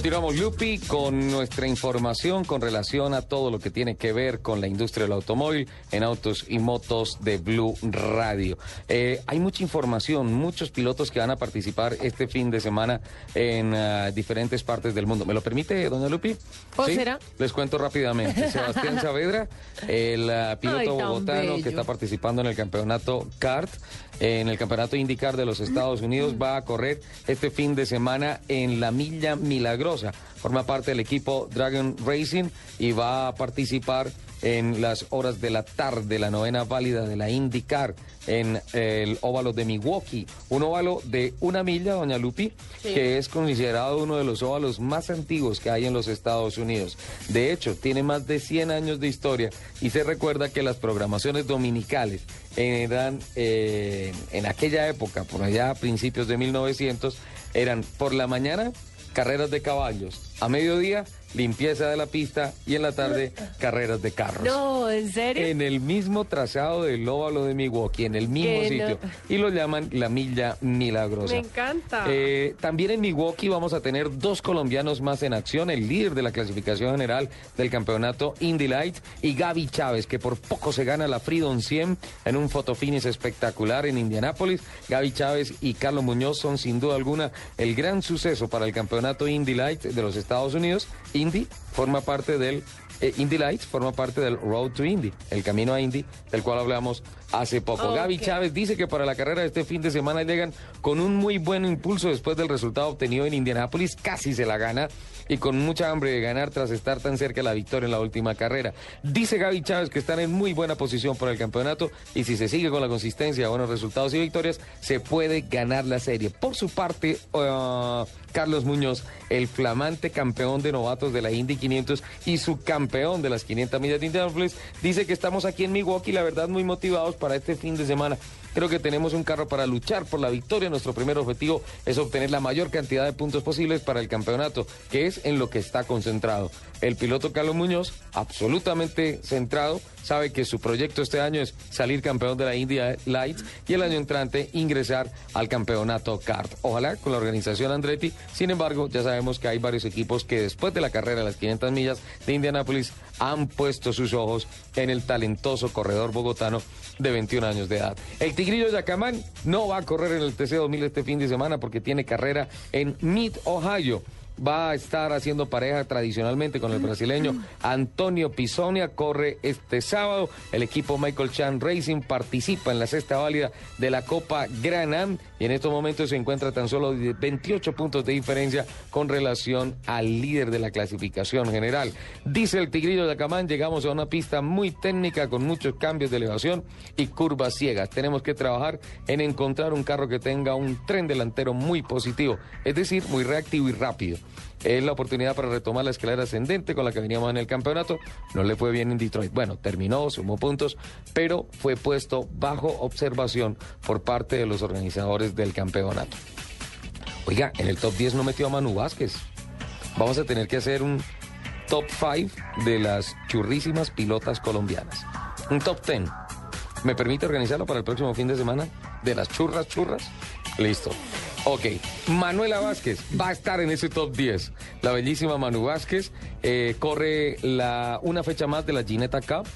Continuamos, Lupi, con nuestra información con relación a todo lo que tiene que ver con la industria del automóvil en autos y motos de Blue Radio. Eh, hay mucha información, muchos pilotos que van a participar este fin de semana en uh, diferentes partes del mundo. ¿Me lo permite, doña Lupi? ¿O será? Les cuento rápidamente. Sebastián Saavedra, el uh, piloto Ay, bogotano bello. que está participando en el campeonato CART, en el campeonato IndyCar de los Estados Unidos, va a correr este fin de semana en la Milla Milagrosa. Forma parte del equipo Dragon Racing y va a participar en las horas de la tarde, la novena válida de la IndyCar en el óvalo de Milwaukee. Un óvalo de una milla, doña Lupi, que es considerado uno de los óvalos más antiguos que hay en los Estados Unidos. De hecho, tiene más de 100 años de historia y se recuerda que las programaciones dominicales eran eh, en aquella época, por allá a principios de 1900, eran por la mañana carreras de caballos, a mediodía limpieza de la pista y en la tarde carreras de carros. No, ¿en serio? En el mismo trazado del óvalo de Milwaukee, en el mismo sitio. no. Y lo llaman la milla milagrosa. Me encanta. Eh, también en Milwaukee vamos a tener dos colombianos más en acción, el líder de la clasificación general del campeonato Indy Light y Gaby Chávez, que por poco se gana la Freedom 100 en un fotofinish espectacular en Indianápolis. Gaby Chávez y Carlos Muñoz son sin duda alguna el gran suceso para el campeonato Indy Light de los Estados Unidos. Indy forma parte del eh, Indy Lights forma parte del Road to Indy, el camino a Indy, del cual hablamos hace poco. Gaby Chávez dice que para la carrera de este fin de semana llegan con un muy buen impulso después del resultado obtenido en Indianápolis, casi se la gana y con mucha hambre de ganar tras estar tan cerca de la victoria en la última carrera. Dice Gaby Chávez que están en muy buena posición para el campeonato y si se sigue con la consistencia, buenos resultados y victorias, se puede ganar la serie. Por su parte, uh, Carlos Muñoz, el flamante campeón de novatos de la Indy 500 y su campeón de las 500 millas de Indianapolis, dice que estamos aquí en Milwaukee, la verdad, muy motivados para este fin de semana. Creo que tenemos un carro para luchar por la victoria. Nuestro primer objetivo es obtener la mayor cantidad de puntos posibles para el campeonato, que es en lo que está concentrado. El piloto Carlos Muñoz, absolutamente centrado, sabe que su proyecto este año es salir campeón de la India Lights y el año entrante ingresar al campeonato kart. Ojalá con la organización Andretti. Sin embargo, ya sabemos que hay varios equipos que después de la carrera de las 500 millas de Indianápolis han puesto sus ojos en el talentoso corredor bogotano de 21 años de edad. El Tigrillo Yacamán no va a correr en el TC 2000 este fin de semana porque tiene carrera en Mid, Ohio. Va a estar haciendo pareja tradicionalmente con el brasileño Antonio Pisonia. Corre este sábado. El equipo Michael Chan Racing participa en la sexta válida de la Copa Gran Am y en estos momentos se encuentra tan solo de 28 puntos de diferencia con relación al líder de la clasificación general. Dice el Tigrillo de Acamán, llegamos a una pista muy técnica con muchos cambios de elevación y curvas ciegas. Tenemos que trabajar en encontrar un carro que tenga un tren delantero muy positivo, es decir, muy reactivo y rápido. Es la oportunidad para retomar la escalera ascendente con la que veníamos en el campeonato. No le fue bien en Detroit. Bueno, terminó, sumó puntos, pero fue puesto bajo observación por parte de los organizadores del campeonato. Oiga, en el top 10 no metió a Manu Vázquez. Vamos a tener que hacer un top 5 de las churrísimas pilotas colombianas. Un top 10. ¿Me permite organizarlo para el próximo fin de semana? ¿De las churras, churras? Listo. Ok, Manuela Vázquez va a estar en ese top 10. La bellísima Manu Vázquez eh, corre una fecha más de la Ginetta Cup.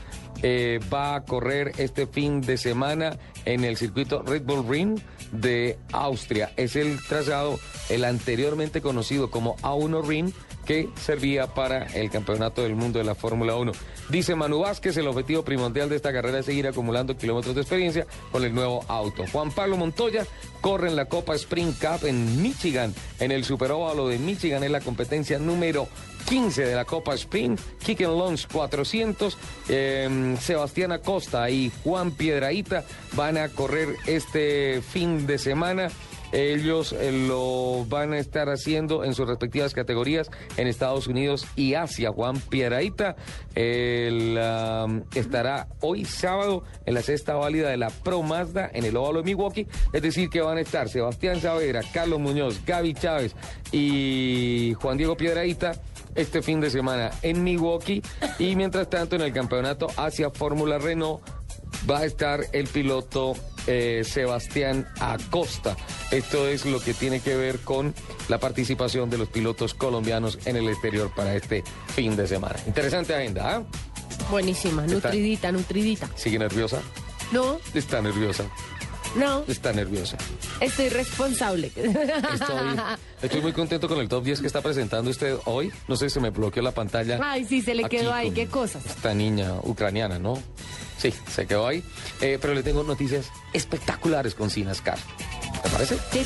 Eh, va a correr este fin de semana en el circuito Red Bull Ring de Austria. Es el trazado, el anteriormente conocido como A1 Ring, que servía para el campeonato del mundo de la Fórmula 1. Dice Manu Vázquez, el objetivo primordial de esta carrera es seguir acumulando kilómetros de experiencia con el nuevo auto. Juan Pablo Montoya corre en la Copa Spring Cup en Michigan, en el Superóvalo de Michigan, es la competencia número 15 de la Copa Spring, Kicken Launch 400, eh, Sebastián Acosta y Juan Piedraíta van a correr este fin de semana Ellos eh, lo van a estar haciendo en sus respectivas categorías en Estados Unidos y Asia. Juan Piedraíta estará hoy sábado en la sexta válida de la Pro Mazda en el óvalo de Milwaukee. Es decir, que van a estar Sebastián Saavedra, Carlos Muñoz, Gaby Chávez y Juan Diego Piedraíta este fin de semana en Milwaukee y mientras tanto en el campeonato Asia Fórmula Renault va a estar el piloto eh, Sebastián Acosta. Esto es lo que tiene que ver con la participación de los pilotos colombianos en el exterior para este fin de semana. Interesante agenda, ¿ah? Buenísima, nutridita, nutridita. ¿Sigue nerviosa? No, Está nerviosa. No, Está nerviosa. estoy responsable. Estoy, estoy muy contento con el top 10 que está presentando usted hoy. No sé si se me bloqueó la pantalla. Ay, sí, se le quedó ahí, qué cosas. Esta niña ucraniana, ¿no? Sí, se quedó ahí. Eh, pero le tengo noticias espectaculares con Sinascar. ¿Te parece? Sí.